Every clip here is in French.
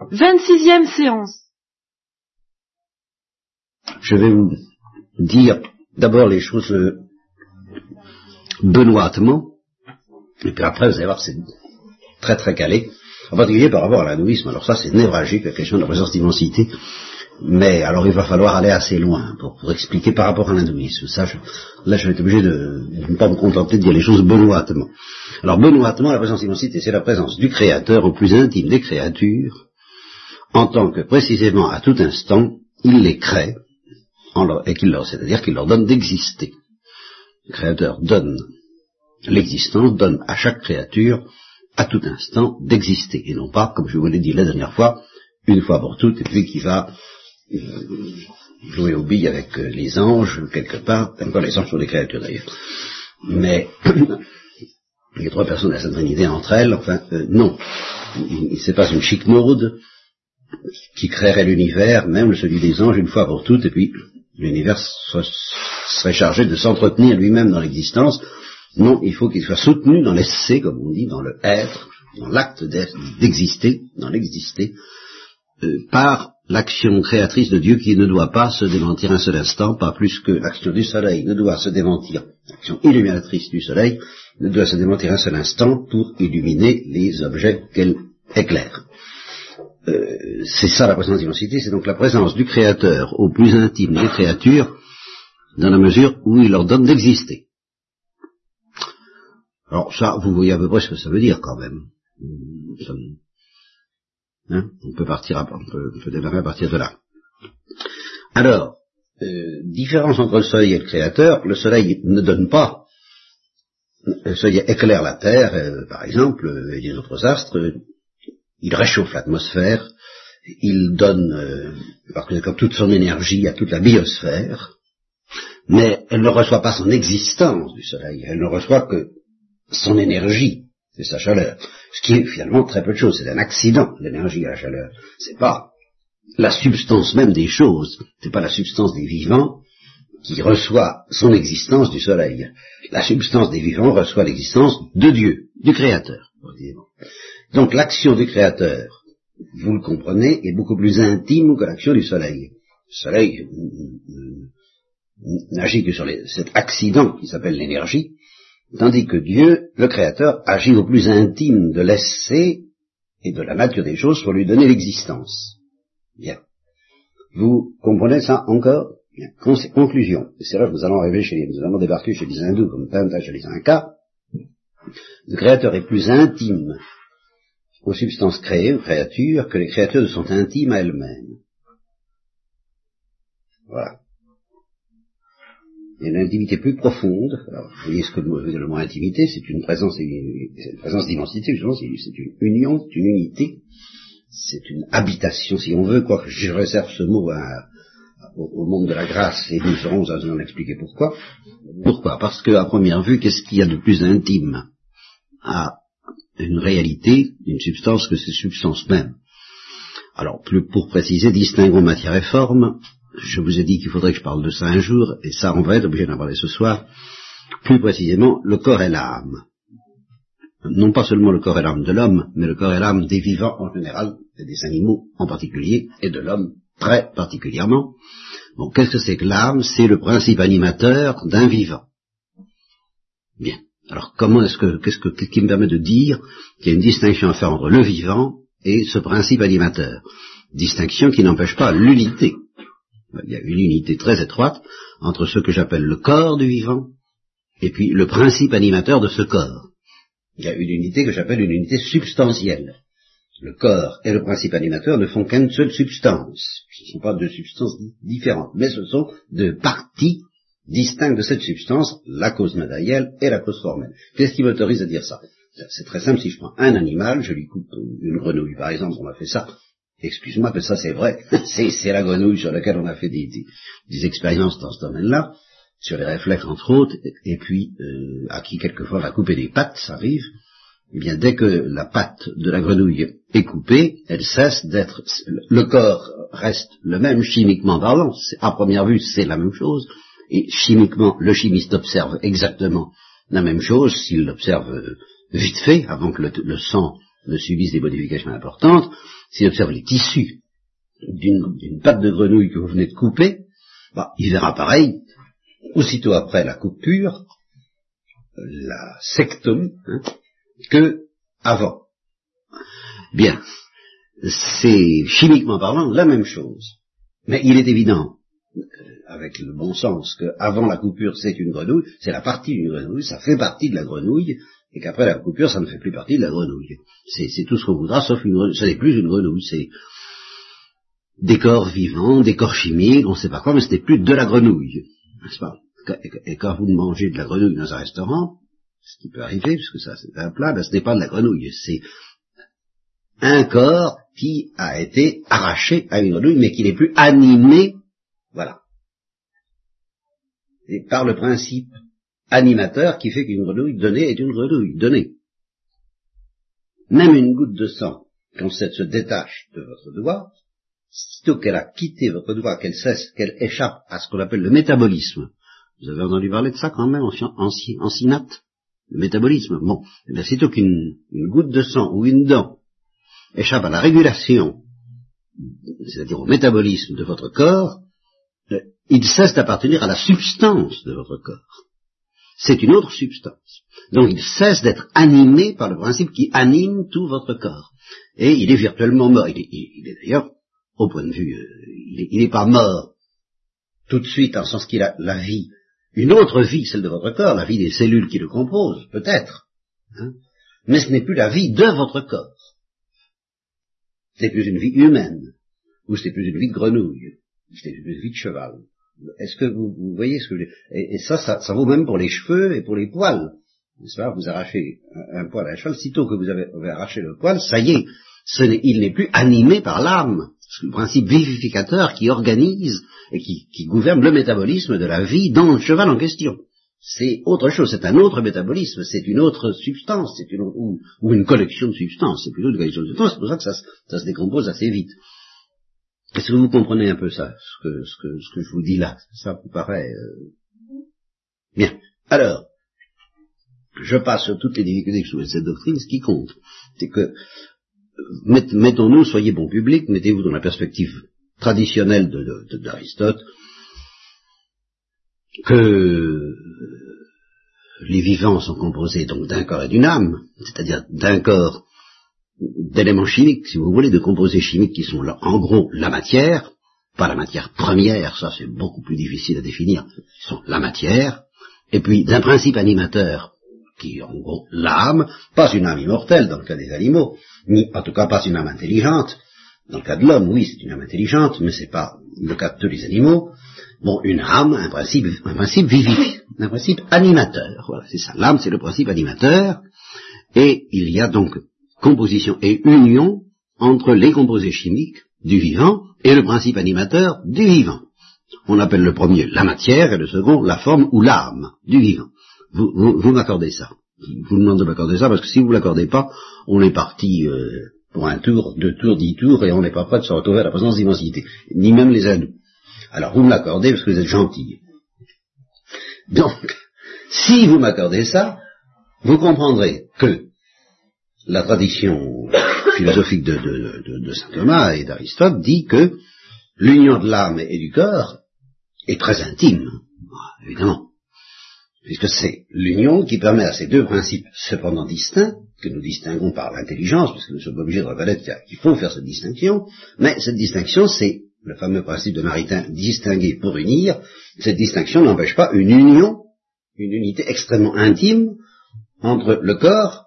26e séance. Je vais vous dire d'abord les choses euh, benoîtement, et puis après vous allez voir c'est très très calé, en particulier par rapport à l'hindouisme. Alors ça c'est névralgique, la question de la présence d'immensité, mais alors il va falloir aller assez loin pour, pour expliquer par rapport à l'hindouisme. Ça, je, là je vais être obligé de, de ne pas me contenter de dire les choses benoîtement. Alors benoîtement, la présence d'immensité, c'est la présence du Créateur au plus intime des créatures, en tant que précisément à tout instant, il les crée, et qu'il leur, c'est-à-dire qu'il leur donne d'exister. Le Créateur donne l'existence, donne à chaque créature, à tout instant, d'exister, et non pas, comme je vous l'ai dit la dernière fois, une fois pour toutes, et puis qui va euh, jouer aux billes avec euh, les anges, quelque part, encore les anges sont des créatures d'ailleurs. Mais les trois personnes de la Sainte Trinité entre elles, enfin, euh, non. C'est pas une chic mode qui créerait l'univers, même celui des anges, une fois pour toutes, et puis l'univers serait chargé de s'entretenir lui-même dans l'existence. Non, il faut qu'il soit soutenu dans l'essai, comme on dit, dans le être, dans l'acte d'exister, dans l'exister, euh, par l'action créatrice de Dieu qui ne doit pas se démentir un seul instant, pas plus que l'action du soleil ne doit se démentir, l'action illuminatrice du soleil ne doit se démentir un seul instant pour illuminer les objets qu'elle éclaire. Euh, c'est ça la présence d'immensité, c'est donc la présence du Créateur au plus intime des créatures, dans la mesure où il leur donne d'exister. Alors ça, vous voyez à peu près ce que ça veut dire quand même. Hein on peut partir, à, on peut, démarrer à partir de là. Alors, euh, différence entre le Soleil et le Créateur, le Soleil ne donne pas, le Soleil éclaire la Terre, euh, par exemple, et les autres astres, il réchauffe l'atmosphère, il donne, euh, comme toute son énergie à toute la biosphère, mais elle ne reçoit pas son existence du Soleil, elle ne reçoit que son énergie, c'est sa chaleur, ce qui est finalement très peu de choses, c'est un accident, l'énergie à la chaleur, c'est pas la substance même des choses, c'est pas la substance des vivants qui reçoit son existence du Soleil. La substance des vivants reçoit l'existence de Dieu, du Créateur. Donc l'action du Créateur, vous le comprenez, est beaucoup plus intime que l'action du Soleil. Le Soleil n'agit que sur cet accident qui s'appelle l'énergie, tandis que Dieu, le Créateur, agit au plus intime de l'essai et de la nature des choses pour lui donner l'existence. Bien. Vous comprenez ça encore? Bien. Conclusion. C'est là que nous allons arriver chez les, nous allons débarquer chez les hindous comme Panta chez les Incas. Le Créateur est plus intime aux substances créées, aux créatures, que les créatures sont intimes à elles-mêmes. Voilà. Il y a une intimité plus profonde. Alors, vous voyez ce que le mot intimité, c'est une présence, une présence d'immensité, justement, c'est une union, c'est une unité, c'est une habitation, si on veut, quoique je réserve ce mot au, monde de la grâce, et nous serons à en expliquer pourquoi. Pourquoi? Parce qu'à première vue, qu'est-ce qu'il y a de plus intime à une réalité, une substance que ces substances mêmes. Alors, plus pour préciser, distinguons matière et forme. Je vous ai dit qu'il faudrait que je parle de ça un jour, et ça, on va être obligé d'en parler ce soir. Plus précisément, le corps et l'âme. Non pas seulement le corps et l'âme de l'homme, mais le corps et l'âme des vivants en général, et des animaux en particulier, et de l'homme très particulièrement. Bon, qu'est-ce que c'est que l'âme? C'est le principe animateur d'un vivant. Bien. Alors comment est-ce que, qu'est-ce que, qui me permet de dire qu'il y a une distinction à faire entre le vivant et ce principe animateur? Distinction qui n'empêche pas l'unité. Il y a une unité très étroite entre ce que j'appelle le corps du vivant et puis le principe animateur de ce corps. Il y a une unité que j'appelle une unité substantielle. Le corps et le principe animateur ne font qu'une seule substance. Ce ne sont pas deux substances différentes, mais ce sont deux parties distingue de cette substance la cause matérielle et la cause formelle. Qu'est-ce qui m'autorise à dire ça? C'est très simple, si je prends un animal, je lui coupe une grenouille, par exemple, on a fait ça, excuse-moi, mais ça c'est vrai, c'est la grenouille sur laquelle on a fait des, expériences dans ce domaine-là, sur les réflexes entre autres, et puis euh, à qui quelquefois va couper des pattes, ça arrive, eh bien dès que la patte de la grenouille est coupée, elle cesse d'être, le corps reste le même chimiquement parlant, à première vue c'est la même chose, et chimiquement, le chimiste observe exactement la même chose s'il l'observe euh, vite fait, avant que le, sang ne subisse des modifications importantes. s'il observe les tissus d'une patte de grenouille que vous venez de couper, bah, il verra pareil, aussitôt après la coupure, la sectum, hein, que avant. Bien, c'est chimiquement parlant la même chose. Mais il est évident, avec le bon sens, qu'avant la coupure c'est une grenouille, c'est la partie d'une grenouille, ça fait partie de la grenouille, et qu'après la coupure ça ne fait plus partie de la grenouille. C'est tout ce qu'on voudra, sauf une grenouille. Ce n'est plus une grenouille, c'est des corps vivants, des corps chimiques, on ne sait pas quoi, mais ce n'est plus de la grenouille. N'est-ce pas? Et quand vous mangez de la grenouille dans un restaurant, ce qui peut arriver, puisque ça c'est un plat, ben, ce n'est pas de la grenouille, c'est un corps qui a été arraché à une grenouille, mais qui n'est plus animé, voilà. Et par le principe animateur qui fait qu'une grenouille donnée est une grenouille donnée. Même une goutte de sang, quand cette se détache de votre doigt, sitôt qu'elle a quitté votre doigt, qu'elle cesse, qu'elle échappe à ce qu'on appelle le métabolisme. Vous avez entendu parler de ça quand même en, en, Le métabolisme. Bon, eh bien, sitôt qu'une goutte de sang ou une dent échappe à la régulation, c'est-à-dire au métabolisme de votre corps, il cesse d'appartenir à la substance de votre corps. C'est une autre substance. Donc il cesse d'être animé par le principe qui anime tout votre corps. Et il est virtuellement mort. Il est, d'ailleurs, au point de vue, euh, il n'est pas mort tout de suite, en sens qu'il a la vie, une autre vie, celle de votre corps, la vie des cellules qui le composent, peut-être. Hein, mais ce n'est plus la vie de votre corps c'est plus une vie humaine, ou c'est plus une vie de grenouille, plus une vie de cheval. Est-ce que vous, voyez ce que je et, et ça, ça, vaut même pour les cheveux et pour les poils. N'est-ce pas? Vous arrachez un, poil à un cheval, sitôt que vous avez, arraché le poil, ça y est, il n'est plus animé par l'âme. C'est le principe vivificateur qui organise et qui, qui gouverne le métabolisme de la vie dans le cheval en question. C'est autre chose, c'est un autre métabolisme, c'est une autre substance, c'est une ou, une collection de substances, c'est plutôt une collection de substances, c'est pour ça que ça, se décompose assez vite. Est-ce que vous comprenez un peu ça, ce que, je vous dis là? Ça vous paraît euh... bien. Alors, je passe sur toutes les difficultés que soulève cette doctrine. Ce qui compte, c'est que mettons-nous, soyez bon public, mettez-vous dans la perspective traditionnelle d'Aristote, que les vivants sont composés donc d'un corps et d'une âme, c'est-à-dire d'un corps d'éléments chimiques, si vous voulez, de composés chimiques qui sont en gros la matière, pas la matière première, ça c'est beaucoup plus difficile à définir, sont la matière, et puis d'un principe animateur qui est en gros l'âme, pas une âme immortelle dans le cas des animaux, ni en tout cas pas une âme intelligente. Dans le cas de l'homme, oui, c'est une âme intelligente, mais c'est pas le cas de tous les animaux. Bon, une âme, un principe, un un principe animateur. Voilà, c'est ça. L'âme, c'est le principe animateur. Et il y a donc composition et union entre les composés chimiques du vivant et le principe animateur du vivant. On appelle le premier la matière et le second la forme ou l'âme du vivant. Vous, vous, m'accordez ça. Je vous demande de m'accorder ça parce que si vous ne l'accordez pas, on est parti euh, pour un tour, deux tours, dix tours et on n'est pas prêt de se retrouver à la présence d'immensité. Ni même les ados. Alors vous me l'accordez parce que vous êtes gentil. Donc, si vous m'accordez ça, vous comprendrez que la tradition philosophique de, saint Thomas et d'Aristote dit que l'union de l'âme et du corps est très intime, évidemment, puisque c'est l'union qui permet à ces deux principes cependant distincts, que nous distinguons par l'intelligence, parce que nous sommes obligés de reconnaître qu'il faut faire cette distinction, mais cette distinction c'est le fameux principe de Maritain, distinguer pour unir, cette distinction n'empêche pas une union, une unité extrêmement intime entre le corps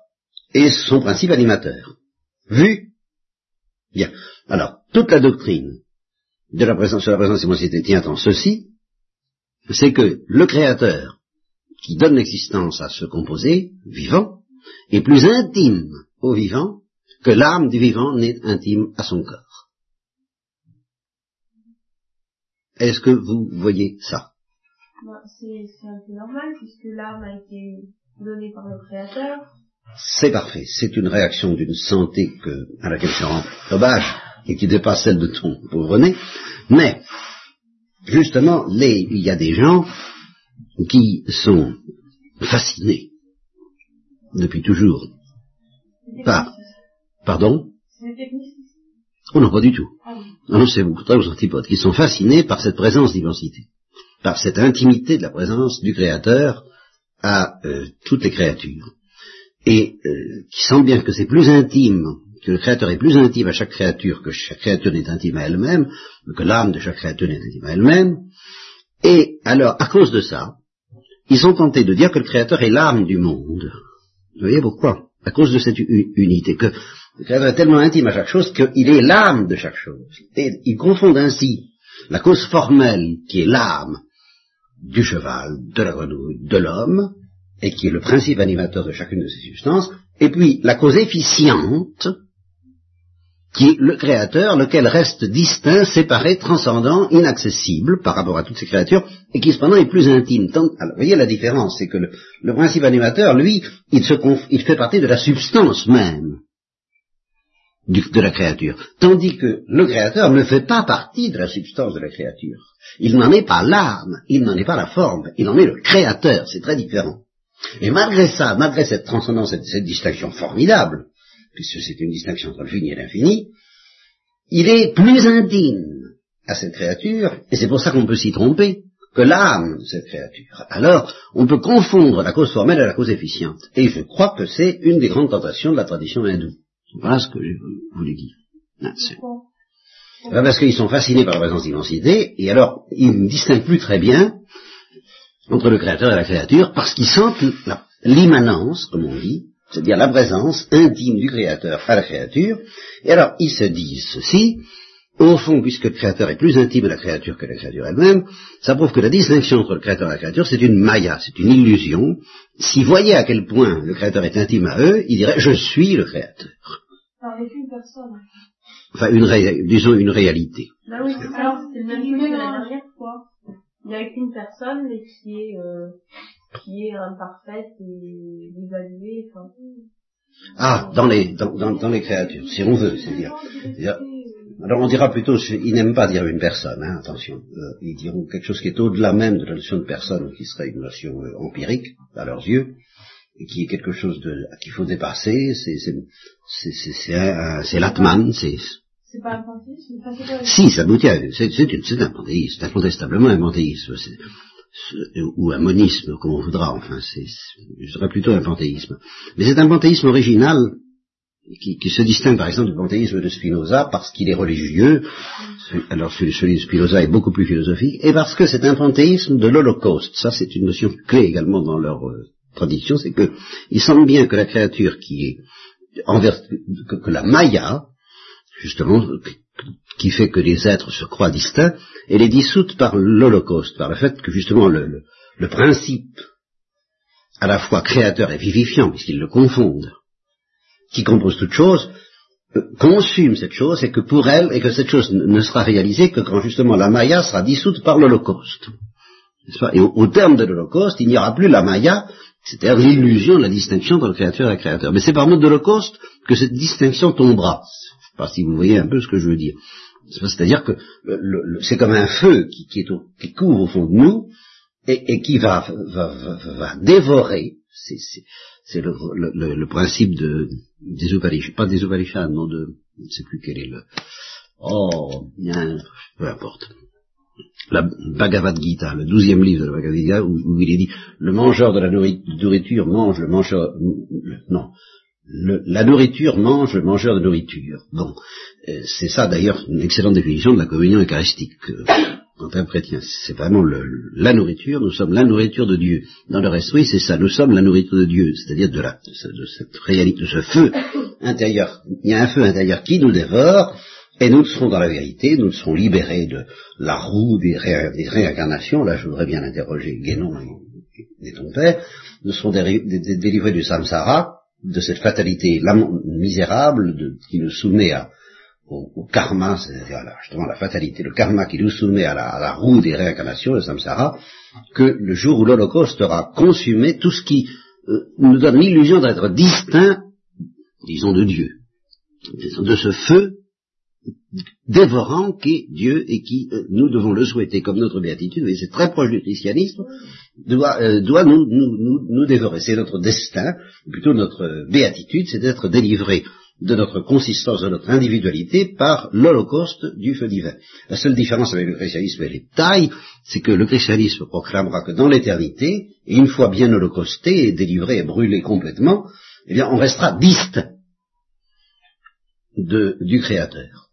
et son principe animateur. Vu? Bien. Alors, toute la doctrine de la présence sur la présence immensité tient en ceci, c'est que le Créateur, qui donne l'existence à ce composé vivant, est plus intime au vivant que l'âme du vivant n'est intime à son corps. Est-ce que vous voyez ça? Bah, C'est un peu normal puisque l'âme a été donnée par le Créateur. C'est parfait. C'est une réaction d'une santé que, à laquelle je rends hommage et qui dépasse celle de ton pauvre nez. Mais, justement, il y a des gens qui sont fascinés depuis toujours par... Pardon? Oh non, pas du tout. Non, non, c'est au contraire aux antipodes, qui sont fascinés par cette présence d'immensité, par cette intimité de la présence du Créateur à euh, toutes les créatures, et euh, qui sentent bien que c'est plus intime, que le Créateur est plus intime à chaque créature que chaque créature n'est intime à elle-même, que l'âme de chaque créature n'est intime à elle-même, et alors, à cause de ça, ils sont tentés de dire que le Créateur est l'âme du monde. Vous voyez pourquoi? À cause de cette unité, que le Créateur est tellement intime à chaque chose qu'il est l'âme de chaque chose. Et ils confondent ainsi la cause formelle, qui est l'âme du cheval, de la grenouille, de l'homme, et qui est le principe animateur de chacune de ces substances, et puis la cause efficiente, qui est le créateur, lequel reste distinct, séparé, transcendant, inaccessible par rapport à toutes ces créatures, et qui cependant est plus intime. alors, vous voyez la différence, c'est que le, principe animateur, lui, il, se il fait partie de la substance même de la créature, tandis que le créateur ne fait pas partie de la substance de la créature. Il n'en est pas l'âme, il n'en est pas la forme, il en est le créateur, c'est très différent. Et malgré ça, malgré cette transcendance, cette distinction formidable, puisque c'est une distinction entre le fini et l'infini, il est plus intime à cette créature, et c'est pour ça qu'on peut s'y tromper, que l'âme de cette créature. Alors, on peut confondre la cause formelle à la cause efficiente. Et je crois que c'est une des grandes tentations de la tradition hindoue. Voilà ce que je voulais dire. parce qu'ils sont fascinés par la présence d'immensité, et alors ils ne distinguent plus très bien entre le créateur et la créature, parce qu'ils sentent l'immanence, comme on dit, c'est-à-dire la présence intime du Créateur à la créature, et alors ils se disent ceci, au fond, puisque le Créateur est plus intime de la créature que la créature elle-même, ça prouve que la distinction entre le Créateur et la créature, c'est une maya, c'est une illusion. S'ils voyaient à quel point le Créateur est intime à eux, ils diraient, je suis le Créateur. Avec une personne. Enfin, une disons une réalité. Bah oui, alors c'est le même que la dernière fois. Il n'y a qu'une personne, mais qui est... Euh qui est imparfaite et évaluée. Enfin, ah, dans les, dans, dans, les créatures, si on veut, c'est dire. Alors on dira plutôt, ils n'aiment pas dire une personne, hein, attention. Euh, ils diront quelque chose qui est au-delà même de la notion de personne, qui serait une notion euh, empirique à leurs yeux, et qui est quelque chose de qu'il faut dépasser. C'est c'est l'atman, c'est c'est pas un panthéisme Si, ça aboutit à... C'est un panthéisme, c'est incontestablement un panthéisme ou un monisme, comme on voudra, enfin, c'est, je dirais plutôt un panthéisme. Mais c'est un panthéisme original qui, se distingue par exemple du panthéisme de Spinoza parce qu'il est religieux, alors celui, de Spinoza est beaucoup plus philosophique, et parce que c'est un panthéisme de l'Holocauste. Ça, c'est une notion clé également dans leur euh, tradition, c'est que ils sentent bien que la créature qui est envers, que la Maya, justement, qui fait que les êtres se croient distincts, elle est dissoute par l'Holocauste, par le fait que justement le, principe à la fois créateur et vivifiant, puisqu'ils le confondent, qui compose toute chose, euh, consume cette chose et que pour elle, et que cette chose ne sera réalisée que quand justement la Maya sera dissoute par l'Holocauste. Et au, terme de l'Holocauste, il n'y aura plus la Maya, c'est-à-dire l'illusion, la distinction entre le créateur et le créateur. Mais c'est par mode d'Holocauste que cette distinction tombera. Pas si vous voyez un peu ce que je veux dire. C'est-à-dire que c'est comme un feu qui, qui, qui, couvre au fond de nous et, qui va, va, va, dévorer. C'est le, le, principe de, des Upanishads, pas des Upanishads, non de, je ne sais plus quel est le. Oh, bien, peu importe. La Bhagavad Gita, le douzième livre de la Bhagavad Gita, où, où, il est dit le mangeur de la nourriture mange le mangeur, non, la nourriture mange le mangeur de nourriture. Bon, euh, c'est ça d'ailleurs une excellente définition de la communion eucharistique. en tant que chrétien, c'est vraiment la nourriture, nous sommes la nourriture de Dieu. Dans leur esprit, c'est ça, nous sommes la nourriture de Dieu, c'est-à-dire de, la, de cette réalité, de ce feu intérieur. Il y a un feu intérieur qui nous dévore, et nous serons dans la vérité, nous serons libérés de la roue des, réincarnations, là je voudrais bien interroger Guénon et, ton père, nous serons délivrés du samsara, de cette fatalité misérable qui nous soumet au, karma, c'est-à-dire justement la fatalité, le karma qui nous soumet à la, roue des réincarnations, le samsara, que le jour où l'Holocauste aura consumé tout ce qui euh, nous donne l'illusion d'être distinct, disons, de Dieu, de ce feu dévorant qu'est Dieu et qui, euh, nous devons le souhaiter comme notre béatitude, et c'est très proche du christianisme, doit, euh, doit nous, nous, nous, dévorer. C'est notre destin, plutôt notre béatitude, c'est d'être délivré de notre consistance, de notre individualité par l'holocauste du feu divin. La seule différence avec le christianisme et les tailles, c'est que le christianisme proclamera que dans l'éternité, et une fois bien holocausté délivré et brûlé complètement, eh bien on restera distinct du Créateur.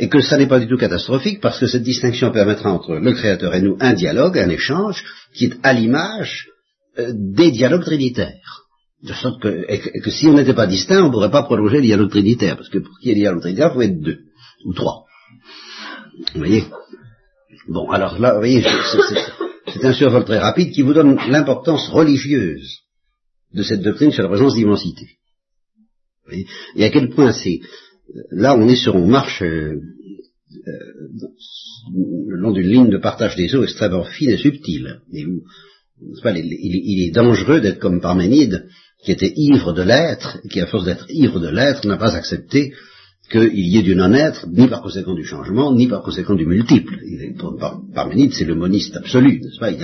Et que ça n'est pas du tout catastrophique parce que cette distinction permettra entre le Créateur et nous un dialogue, un échange, qui est à l'image euh, des dialogues trinitaires. De sorte que, et que, si on n'était pas distinct, on ne pourrait pas prolonger le dialogue trinitaire, parce que pour qu'il y ait le dialogue trinitaire, il faut être deux, ou trois. Vous voyez? Bon, alors là, vous voyez, c'est un survol très rapide qui vous donne l'importance religieuse de cette doctrine sur la présence d'immensité. Et à quel point c'est... Là, on est sur, on marche euh, euh, le long d'une ligne de partage des eaux extrêmement fine et subtile. Et il, est dangereux d'être comme Parménide, qui était ivre de l'être, et qui, à force d'être ivre de l'être, n'a pas accepté qu'il y ait du non-être, ni par conséquent du changement, ni par conséquent du multiple. Parménide, c'est le moniste absolu, n'est-ce pas? Il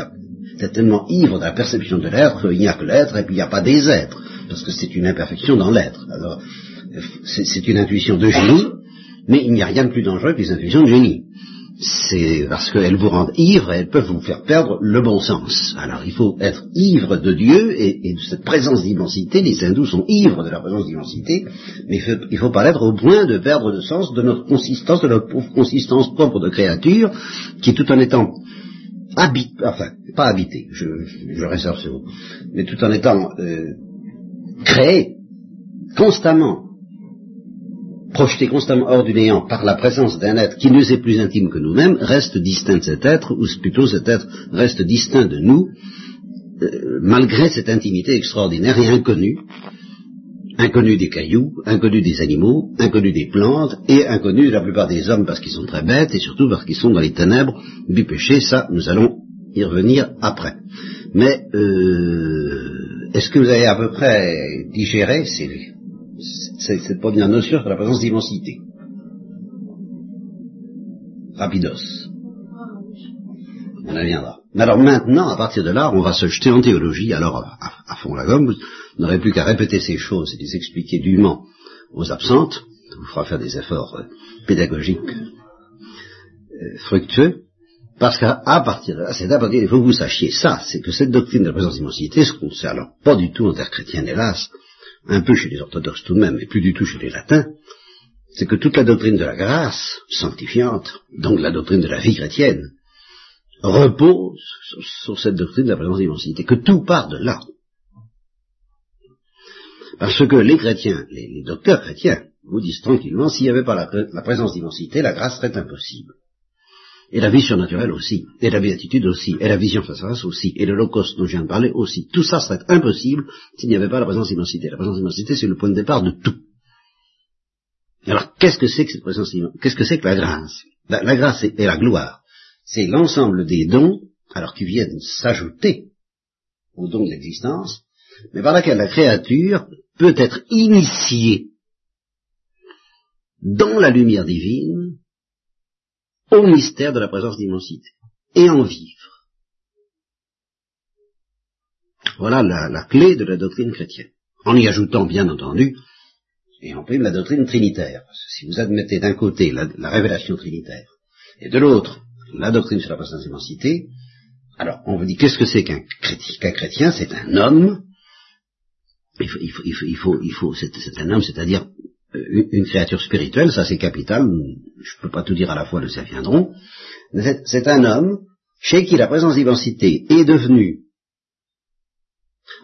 est tellement ivre de la perception de l'être qu'il n'y a que l'être, et puis il n'y a pas des êtres, parce que c'est une imperfection dans l'être. C'est une intuition de génie, mais il n'y a rien de plus dangereux que les intuitions de génie c'est parce qu'elles vous rendent ivres et elles peuvent vous faire perdre le bon sens. Alors il faut être ivre de Dieu et, de cette présence d'immensité. Les hindous sont ivres de la présence d'immensité, mais il ne faut pas l'être au point de perdre le sens de notre consistance, de notre consistance propre de créature, qui tout en étant habité, enfin pas habité, je, je réserve ce mais tout en étant euh, créé constamment projeté constamment hors du néant par la présence d'un être qui nous est plus intime que nous-mêmes, reste distinct de cet être, ou plutôt cet être reste distinct de nous, euh, malgré cette intimité extraordinaire et inconnue, inconnue des cailloux, inconnue des animaux, inconnue des plantes, et inconnue de la plupart des hommes parce qu'ils sont très bêtes, et surtout parce qu'ils sont dans les ténèbres du péché, ça nous allons y revenir après. Mais euh, est-ce que vous avez à peu près digéré ces cette première notion sur la présence d'immensité. Rapidos. On y viendra. Alors maintenant, à partir de là, on va se jeter en théologie, alors à, fond la gomme, vous n'aurez plus qu'à répéter ces choses et les expliquer dûment aux absentes, ça vous fera faire des efforts euh, pédagogiques euh, fructueux, parce qu'à partir de là, c'est à partir, il faut que vous sachiez ça, c'est que cette doctrine de la présence d'immensité, ce qu'on sait alors pas du tout en terre chrétienne, hélas, un peu chez les orthodoxes tout de même, mais plus du tout chez les latins, c'est que toute la doctrine de la grâce sanctifiante, donc la doctrine de la vie chrétienne, repose sur, cette doctrine de la présence d'immensité, que tout part de là. Parce que les chrétiens, les, docteurs chrétiens, vous disent tranquillement, s'il n'y avait pas la présence d'immensité, la grâce serait impossible et la vie surnaturelle aussi, et la béatitude aussi, et la vision face à face aussi, et l'holocauste dont je viens de parler aussi. Tout ça serait impossible s'il n'y avait pas la présence d'immensité. La présence d'immensité, c'est le point de départ de tout. Alors, qu'est-ce que c'est que cette présence Qu'est-ce que c'est que la grâce? La, grâce et la gloire, c'est l'ensemble des dons, alors qui viennent s'ajouter aux dons de l'existence, mais par laquelle la créature peut être initiée dans la lumière divine au mystère de la présence d'immensité et en vivre. Voilà la, clé de la doctrine chrétienne. En y ajoutant, bien entendu, et en prime la doctrine trinitaire. Si vous admettez d'un côté la, révélation trinitaire et de l'autre la doctrine sur la présence d'immensité, alors on vous dit qu'est-ce que c'est qu'un chrétien, chrétien? C'est un homme. Il faut, il faut, il faut, il faut, c'est un homme, c'est-à-dire une créature spirituelle, ça c'est capital, je ne peux pas tout dire à la fois, le ça viendront, c'est un homme chez qui la présence d'immensité est devenue,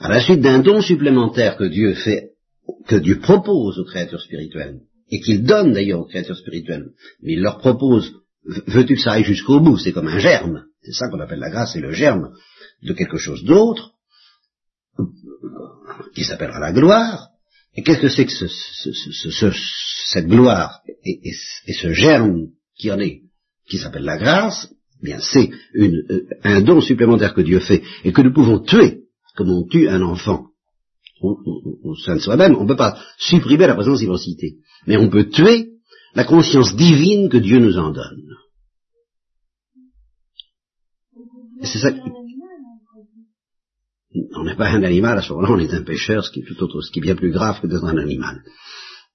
à la suite d'un don supplémentaire que Dieu fait, que Dieu propose aux créatures spirituelles, et qu'il donne d'ailleurs aux créatures spirituelles, mais il leur propose, veux-tu que ça aille jusqu'au bout, c'est comme un germe, c'est ça qu'on appelle la grâce, c'est le germe de quelque chose d'autre, qui s'appellera la gloire, et qu'est-ce que c'est que ce, cette gloire et, ce germe qui en est, qui s'appelle la grâce? Eh Bien, c'est euh, un don supplémentaire que Dieu fait et que nous pouvons tuer, comme on tue un enfant au, sein de soi-même. On ne peut pas supprimer la présence d'immensité, mais on peut tuer la conscience divine que Dieu nous en donne. C'est ça on n'est pas un animal, à ce moment-là, on est un pêcheur, ce qui est tout autre, ce qui est bien plus grave que d'être un animal.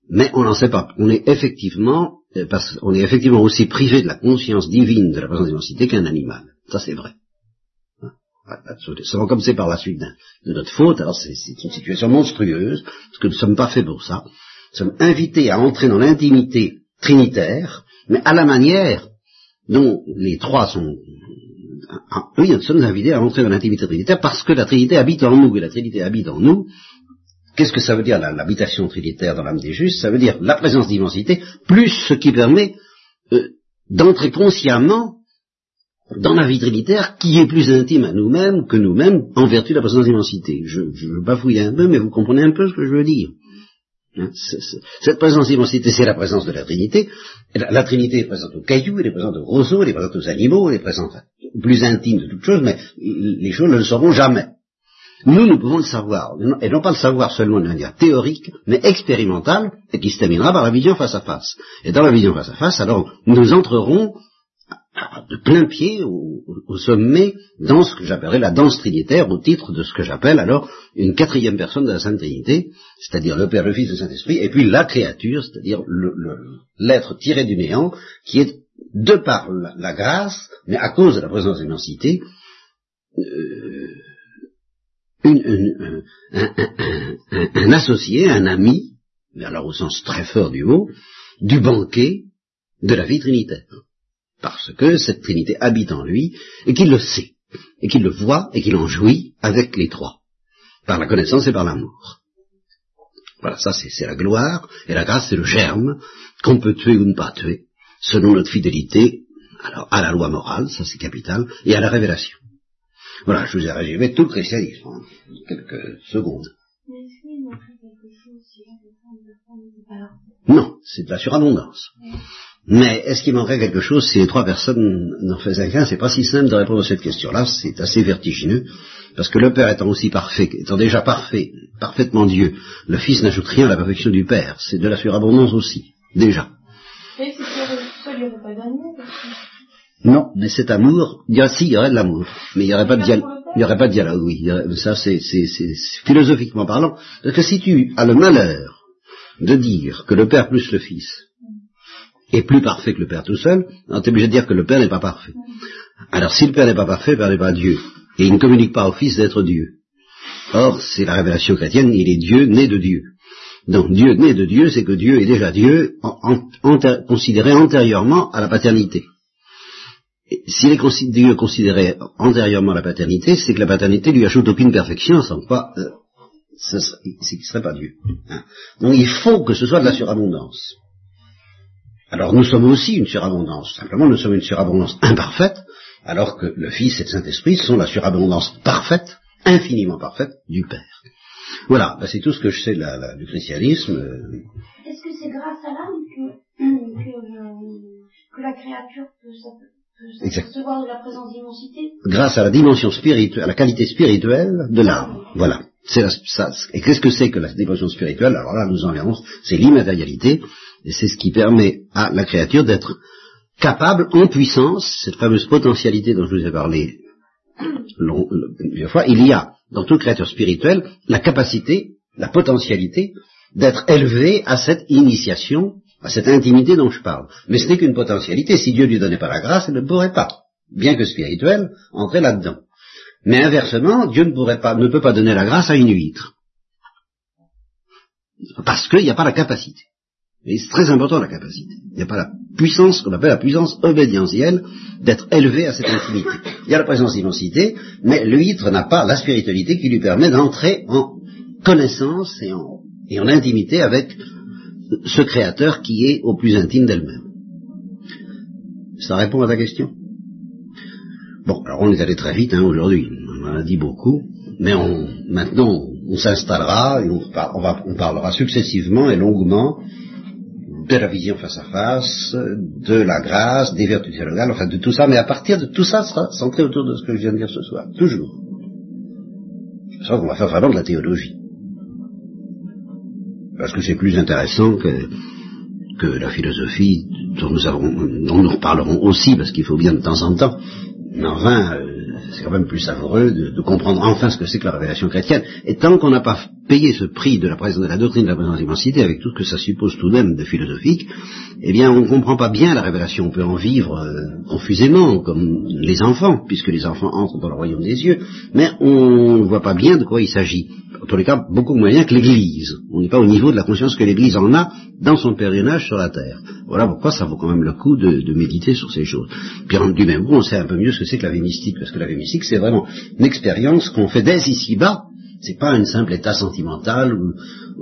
Mais on n'en sait pas. On est effectivement, euh, parce, on est effectivement aussi privé de la conscience divine de la présence d'immensité qu'un animal. Ça c'est vrai. Seulement comme c'est par la suite de notre faute, alors c'est une situation monstrueuse, parce que nous ne sommes pas faits pour ça. Nous sommes invités à entrer dans l'intimité trinitaire, mais à la manière dont les trois sont... Ah, oui, nous sommes invités à entrer dans l'intimité trinitaire parce que la Trinité habite en nous, et la Trinité habite en nous. Qu'est-ce que ça veut dire l'habitation trinitaire dans l'âme des justes? Ça veut dire la présence d'immensité, plus ce qui permet euh, d'entrer consciemment dans la vie trinitaire qui est plus intime à nous-mêmes que nous-mêmes en vertu de la présence d'immensité. Je, je bafouille un peu, mais vous comprenez un peu ce que je veux dire. Hein, cette présence d'immensité, c'est la présence de la Trinité. La, Trinité est présente aux cailloux, elle est présente aux roseaux, elle est présente aux animaux, elle est présente plus intime de toutes choses, mais les choses ne le sauront jamais. Nous, nous pouvons le savoir, et non pas le savoir seulement de manière théorique, mais expérimentale, et qui se terminera par la vision face à face. Et dans la vision face à face, alors, nous entrerons de plein pied au, sommet dans ce que j'appellerais la danse trinitaire au titre de ce que j'appelle alors une quatrième personne de la Sainte Trinité, c'est-à-dire le Père, le Fils, le Saint-Esprit, et puis la créature, c'est-à-dire l'être tiré du néant, qui est de par la, grâce, mais à cause de la présence d'immensité, euh, un, associé, un ami, mais alors au sens très fort du mot, du banquet de la vie trinitaire parce que cette Trinité habite en lui, et qu'il le sait, et qu'il le voit, et qu'il en jouit avec les trois, par la connaissance et par l'amour. Voilà, ça c'est la gloire, et la grâce c'est le germe qu'on peut tuer ou ne pas tuer, selon notre fidélité alors, à la loi morale, ça c'est capital, et à la révélation. Voilà, je vous ai résumé tout le christianisme en quelques secondes. Non, c'est de la surabondance. Mais est-ce qu'il manquerait quelque chose si les trois personnes n'en faisaient qu'un? C'est pas si simple de répondre à cette question-là, c'est assez vertigineux, parce que le Père étant aussi parfait, étant déjà parfait, parfaitement Dieu, le Fils n'ajoute rien à la perfection du Père, c'est de la surabondance aussi, déjà. Non, mais cet amour, il y a, si, il y aurait de l'amour, mais il n'y aurait pas de dialogue. Il n'y aurait pas de dialogue, oui. ça, c'est philosophiquement parlant. Parce que si tu as le malheur de dire que le Père plus le Fils est plus parfait que le Père tout seul, on est obligé de dire que le Père n'est pas parfait. Alors si le Père n'est pas parfait, le Père n'est pas Dieu. Et il ne communique pas au Fils d'être Dieu. Or, c'est la révélation chrétienne, il est Dieu né de Dieu. Donc Dieu né de Dieu, c'est que Dieu est déjà Dieu, considéré antérieurement à la paternité. S'il est Dieu considéré antérieurement à la paternité, c'est que la paternité lui ajoute aucune perfection, sans quoi euh, qu'il ne serait pas Dieu. Hein. Donc il faut que ce soit de la surabondance. Alors nous sommes aussi une surabondance. Simplement, nous sommes une surabondance imparfaite, alors que le Fils et le Saint-Esprit sont la surabondance parfaite, infiniment parfaite, du Père. Voilà, ben, c'est tout ce que je sais du christianisme. Est-ce que c'est grâce à l'âme que, que, la créature peut, recevoir de la présence d'immensité? Grâce à la dimension spirituelle, à la qualité spirituelle de l'âme. Voilà. Ça, et qu'est-ce que c'est que la dimension spirituelle? Alors là, nous en verrons, c'est l'immatérialité, et c'est ce qui permet à la créature d'être capable, en puissance, cette fameuse potentialité dont je vous ai parlé plusieurs fois, il y a dans toute créature spirituelle la capacité, la potentialité d'être élevé à cette initiation, à cette intimité dont je parle. Mais ce n'est qu'une potentialité. Si Dieu lui donnait pas la grâce, elle ne pourrait pas, bien que spirituelle, entrer là-dedans. Mais inversement, Dieu ne pourrait pas, ne peut pas donner la grâce à une huître. Parce qu'il n'y a pas la capacité. Et c'est très important la capacité. Il n'y a pas la puissance qu'on appelle la puissance obédientielle d'être élevé à cette intimité. Il y a la présence d'immensité, mais l'huître n'a pas la spiritualité qui lui permet d'entrer en connaissance et en, et en intimité avec ce créateur qui est au plus intime d'elle-même. Ça répond à ta question? Bon, alors on est allé très vite hein, aujourd'hui, on en a dit beaucoup, mais on, maintenant on s'installera et on, on parlera successivement et longuement de la vision face à face, de la grâce, des vertus théologales, enfin de tout ça, mais à partir de tout ça sera centré autour de ce que je viens de dire ce soir, toujours. C'est ça qu'on va faire vraiment de la théologie. Parce que c'est plus intéressant que, que la philosophie dont nous, reparlerons aussi, parce qu'il faut bien de temps en temps enfin, euh, c'est quand même plus savoureux de, comprendre enfin ce que c'est que la révélation chrétienne. Et tant qu'on n'a pas payé ce prix de la, présence, de la doctrine de la présence d'immensité, avec tout ce que ça suppose tout de même de philosophique, eh bien, on ne comprend pas bien la révélation. On peut en vivre euh, confusément, comme les enfants, puisque les enfants entrent dans le royaume des yeux, mais on ne voit pas bien de quoi il s'agit. En tous les cas, beaucoup moins bien que l'Église. On n'est pas au niveau de la conscience que l'Église en a dans son pèlerinage sur la terre. Voilà pourquoi ça vaut quand même le coup de, méditer sur ces choses. Puis du même coup, on sait un peu mieux ce que c'est que la vie mystique, que la vie mystique, c'est vraiment une expérience qu'on fait dès ici-bas. C'est pas un simple état sentimental ou,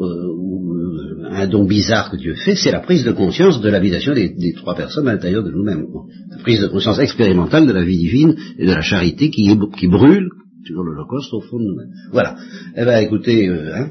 euh, un don bizarre que Dieu fait, c'est la prise de conscience de l'habitation des, trois personnes à l'intérieur de nous-mêmes. La prise de conscience expérimentale de la vie divine et de la charité qui, qui brûle toujours l'Holocauste au fond de nous-mêmes. Voilà. Eh bien, écoutez, euh, hein,